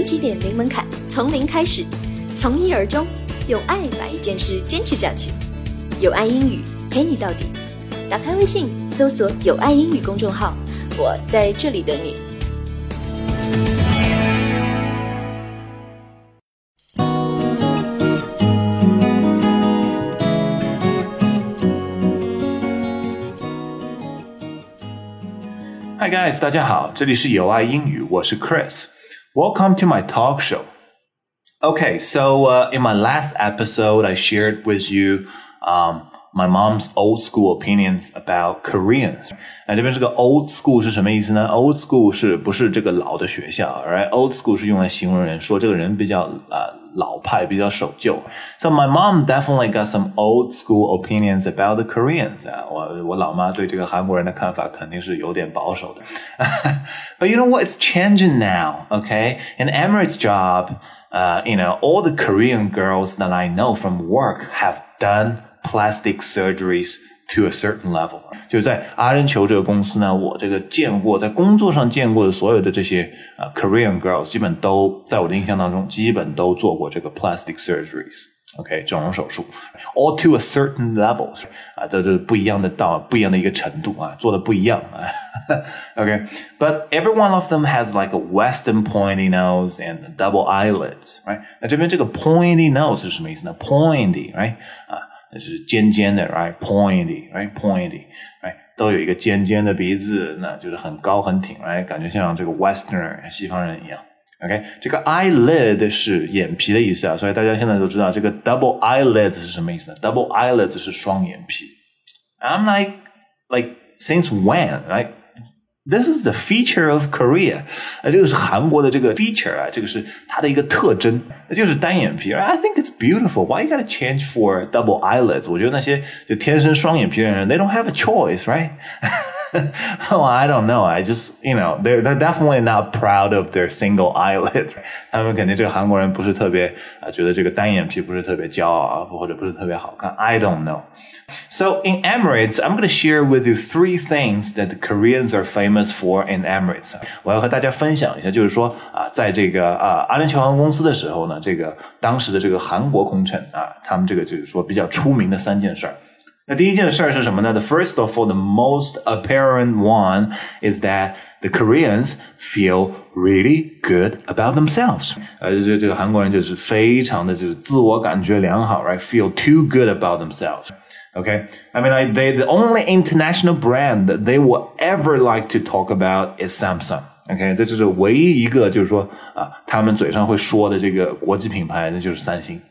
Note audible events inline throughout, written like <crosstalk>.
零起点，零门槛，从零开始，从一而终，用爱把一件事坚持下去。有爱英语陪你到底。打开微信，搜索“有爱英语”公众号，我在这里等你。Hi guys，大家好，这里是有爱英语，我是 Chris。Welcome to my talk show. Okay, so uh, in my last episode, I shared with you um, my mom's old school opinions about Koreans。那这边这个 old school 是什么意思呢？old school 是不是这个老的学校？Right，old school 是用来形容人，说这个人比较呃 老派，比较守旧。So my mom definitely got some old school opinions about the Koreans 啊，我我老妈对这个韩国人的看法肯定是有点保守的。But you <laughs> know what? It's changing now. Okay, an Emirates job. Uh, you know, all the Korean girls that I know from work have done plastic surgeries to a certain level。就是在阿联酋这个公司呢，我这个见过，在工作上见过的所有的这些啊、uh, Korean girls，基本都在我的印象当中，基本都做过这个 plastic surgeries。OK，整容手术，all to a certain level 啊，这这不一样的到不一样的一个程度啊，做的不一样啊。OK，but every one of them has like a Western pointy nose and double eyelids，right？那这边这个 pointy nose 是什么意思呢？pointy，right？啊，那 就是尖尖的，right？pointy，right？pointy，right？都有一个尖尖的鼻子，那就是很高很挺，right？感觉像这个 Westerner 西方人一样。OK，这个 eyelid 是眼皮的意思啊，所以大家现在都知道这个 double eyelids 是什么意思呢？double eyelids 是双眼皮。I'm like, like since when，right？Like this is the feature of Korea，啊，这个是韩国的这个 feature 啊，这个是它的一个特征，那就是单眼皮。I think it's beautiful. Why you gotta change for double eyelids？我觉得那些就天生双眼皮的人，they don't have a choice, right? <laughs> well, I don't know. I just, you know, they're they're definitely not proud of their single eyelid. <laughs> 他们肯定这个韩国人不是特别啊，觉得这个单眼皮不是特别骄傲啊，或者不是特别好看。I don't know. So in Emirates, I'm going to share with you three things that the Koreans are famous for in Emirates. 我要和大家分享一下，就是说啊，在这个啊阿联酋航空公司的时候呢，这个当时的这个韩国空乘啊，他们这个就是说比较出名的三件事儿。那第一件事是什么呢？The first of all, the most apparent one is that the Koreans feel really good about themselves. 呃，这这个韩国人就是非常的就是自我感觉良好，right? Feel too good about themselves. Okay, I mean, like they the only international brand that they will ever like to talk about is Samsung. OK，这就是唯一一个就是说啊，他们嘴上会说的这个国际品牌，那就是三星。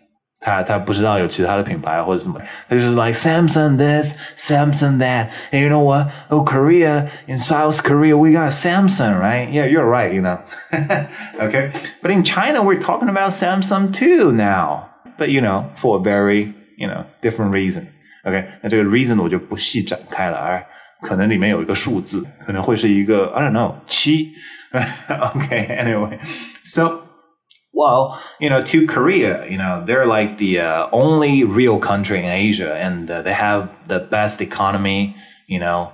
他他不知道有其他的品牌或者什么，他就是 like Samsung this, Samsung that. And you know what? Oh, Korea in South Korea we got Samsung, right? Yeah, you're right. You know, <laughs> okay. But in China we're talking about Samsung too now. But you know, for a very you know different reason. OK，那这个 reason 我就不细展开了，而可能里面有一个数字，可能会是一个 I don't know 七。OK，anyway, <laughs> <laughs> so. Well, you know, to Korea, you know, they're like the uh, only real country in Asia, and uh, they have the best economy, you know,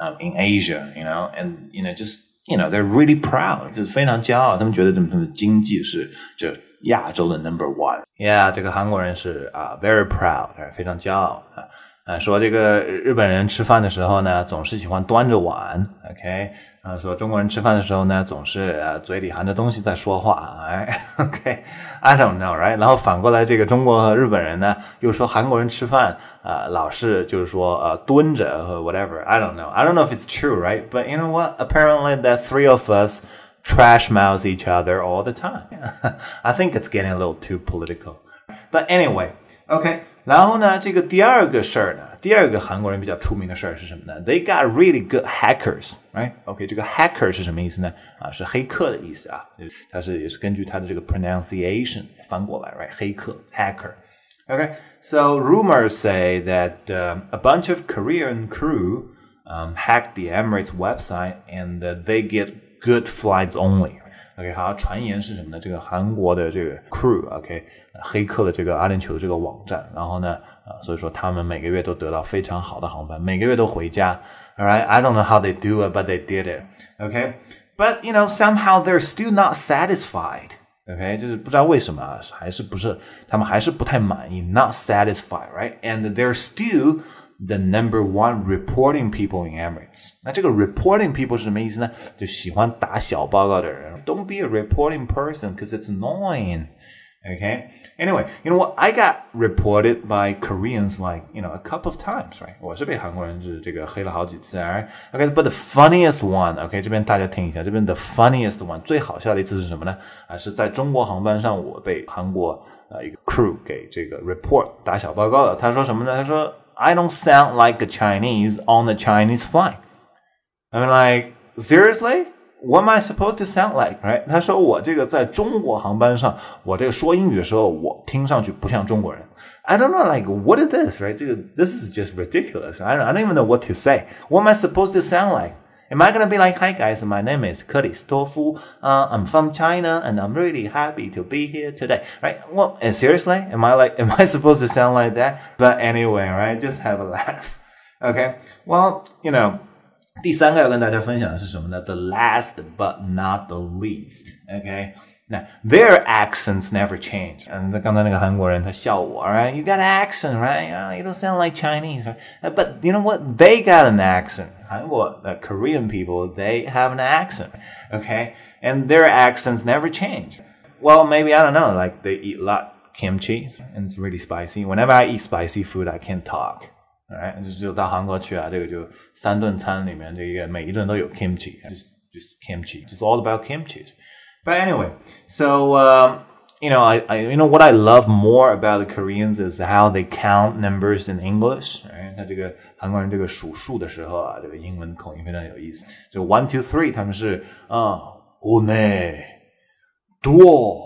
um, in Asia, you know, and you know, just you know, they're really proud，就是非常骄傲，他们觉得他们的经济是就 亚洲的 Number One。Yeah，这个韩国人是啊、uh,，very proud，非常骄傲啊。啊，说这个日本人吃饭的时候呢，总是喜欢端着碗，OK？啊，说中国人吃饭的时候呢，总是呃嘴里含着东西在说话，哎，OK？I、okay, <laughs> don't know，right？然后反过来，这个中国和日本人呢，又说韩国人吃饭啊、呃，老是就是说呃蹲着和 whatever，I don't know，I don't know if it's true，right？But you know what？Apparently, the three of us trash mouth each other all the time. <laughs> I think it's getting a little too political. But anyway, OK。然后呢，这个第二个事儿呢，第二个韩国人比较出名的事儿是什么呢？They got really good hackers，right？OK，、okay, 这个 hacker 是什么意思呢？啊，是黑客的意思啊，它是也是根据它的这个 pronunciation 翻过来，right？黑客 hacker。Okay, so rumors say that uh, a bunch of Korean crew um, hacked the Emirates website and uh, they get good flights only. OK，好，传言是什么呢？这个韩国的这个 crew，OK，、okay, 黑客的这个阿联酋的这个网站，然后呢，呃，所以说他们每个月都得到非常好的航班，每个月都回家。All right, I don't know how they do it, but they did it. Okay, but you know somehow they're still not satisfied. OK，就是不知道为什么啊，还是不是他们还是不太满意，not satisfied, right? And they're still the number one reporting people in Emirates。那这个 reporting people 是什么意思呢？就喜欢打小报告的人。Don't be a reporting person because it's annoying. Okay. Anyway, you know what? I got reported by Koreans like you know a couple of times, right? 我是被韩国人是这个黑了好几次啊。Okay, but the funniest one, OK，这边大家听一下，这边 the funniest one 最好笑的一次是什么呢？啊，是在中国航班上，我被韩国呃一个 crew 给这个 report 打小报告的。他说什么呢？他说 I don't sound like a Chinese on the Chinese flight. I'm like seriously. What am I supposed to sound like, right？他说我这个在中国航班上，我这个说英语的时候，我听上去不像中国人。I don't know, like what is this, right? 这个 this is just ridiculous. I don't, I don't even know what to say. What am I supposed to sound like? Am I gonna be like, hi guys, my name is Curtis Tofu. Uh, I'm from China and I'm really happy to be here today, right? Well, and seriously, am I like, <laughs> am I supposed to sound like that? But anyway, right? Just have a laugh. <laughs> Okay. Well, you know. 第三个要跟大家分享的是什么呢？The last but not the least. OK，那 their accents never change. 嗯，刚才那个韩国人他笑我，right? You got an accent, right? Uh, you don't sound like Chinese, right? But you know what? They got an accent. 韩国 the Korean people they have an accent. Okay, and their accents never change. Well, maybe I don't know. Like they eat a lot kimchi and it's really spicy. Whenever I eat spicy food, I can't talk. 哎，就就到韩国去啊，这个就三顿餐里面这个每一顿都有 kimchi，just just kimchi，just all about kimchi. But anyway, so um, you know, I, I you know what I love more about the Koreans is how they count numbers in English. 哎，他这个韩国人这个数数的时候啊，这个英文口音非常有意思。就 one two three，他们是啊，one <laughs> two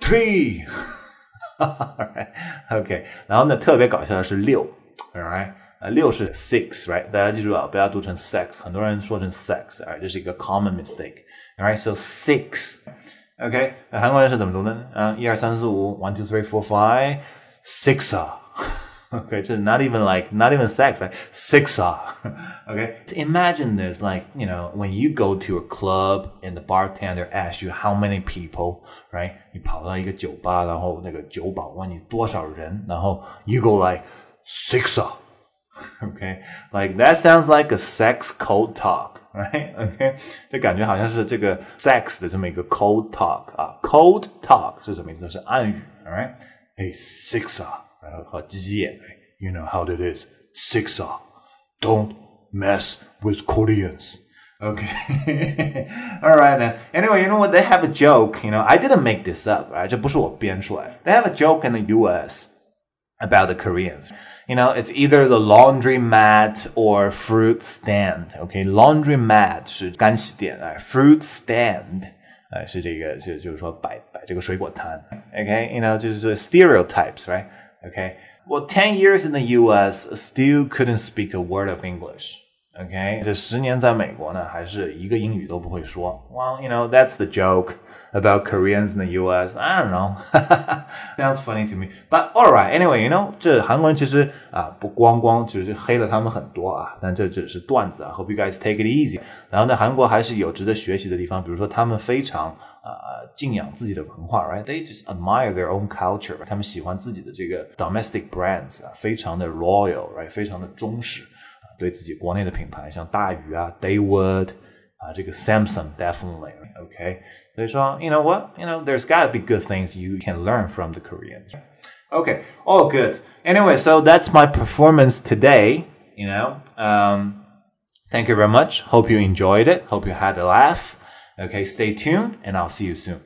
three。OK，然后呢，特别搞笑的是六。Alright，呃，六是 six，right？大家记住啊，不要读成 sex，很多人说成 sex，啊，这是一个 common mistake。Alright，so six。 OK，那韩国人是怎么读呢？啊，一二三四五，one two three four five six 啊。<laughs> Okay, just not even like not even sex, right? Six <laughs> Okay, so imagine this, like you know, when you go to a club and the bartender asks you how many people, right? 你跑到一个酒吧，然后那个酒保问你多少人，然后 you go like six <laughs> Okay, like that sounds like a sex code talk, right? Okay，<laughs> 就感觉好像是这个 sex 的这么一个 code talk 啊，code talk 是什么意思？是暗语，alright？哎，six 啊，然后和鸡鸡眼，you know how it is, six 啊，don't mess with Koreans. Okay. <laughs> <laughs> All right then. Anyway, you know what? They have a joke. You know, I didn't make this up. Right? 这不是我编出来。They have a joke in the U.S. about the Koreans. You know, it's either the laundry mat or fruit stand. Okay, laundry mat 是干洗店啊，fruit stand 呃是这个就就是说摆摆这个水果摊。Okay, you know 就是说 stereotypes, right? Okay, well, ten years in the U.S. still couldn't speak a word of English. Okay，这十年在美国呢，还是一个英语都不会说。Well, you know that's the joke about Koreans in the U.S. I don't know. <laughs> Sounds funny to me. But all right, anyway, you know，这韩国人其实啊，不光光只是黑了他们很多啊，但这只是段子啊。Hope you guys take it easy. 然后呢，韩国还是有值得学习的地方，比如说他们非常啊敬仰自己的文化，right? They just admire their own culture. 他们喜欢自己的这个 domestic brands 啊，非常的 loyal，right？非常的忠实。 对自己国内的品牌，像大宇啊、Daewoo 啊，这个 Samsung definitely OK。所以说，you know what，you know，there's gotta be good things you can learn from the Koreans。Okay, all good. Anyway, so that's my performance today. You know, um, thank you very much. Hope you enjoyed it. Hope you had a laugh. Okay, stay tuned, and I'll see you soon.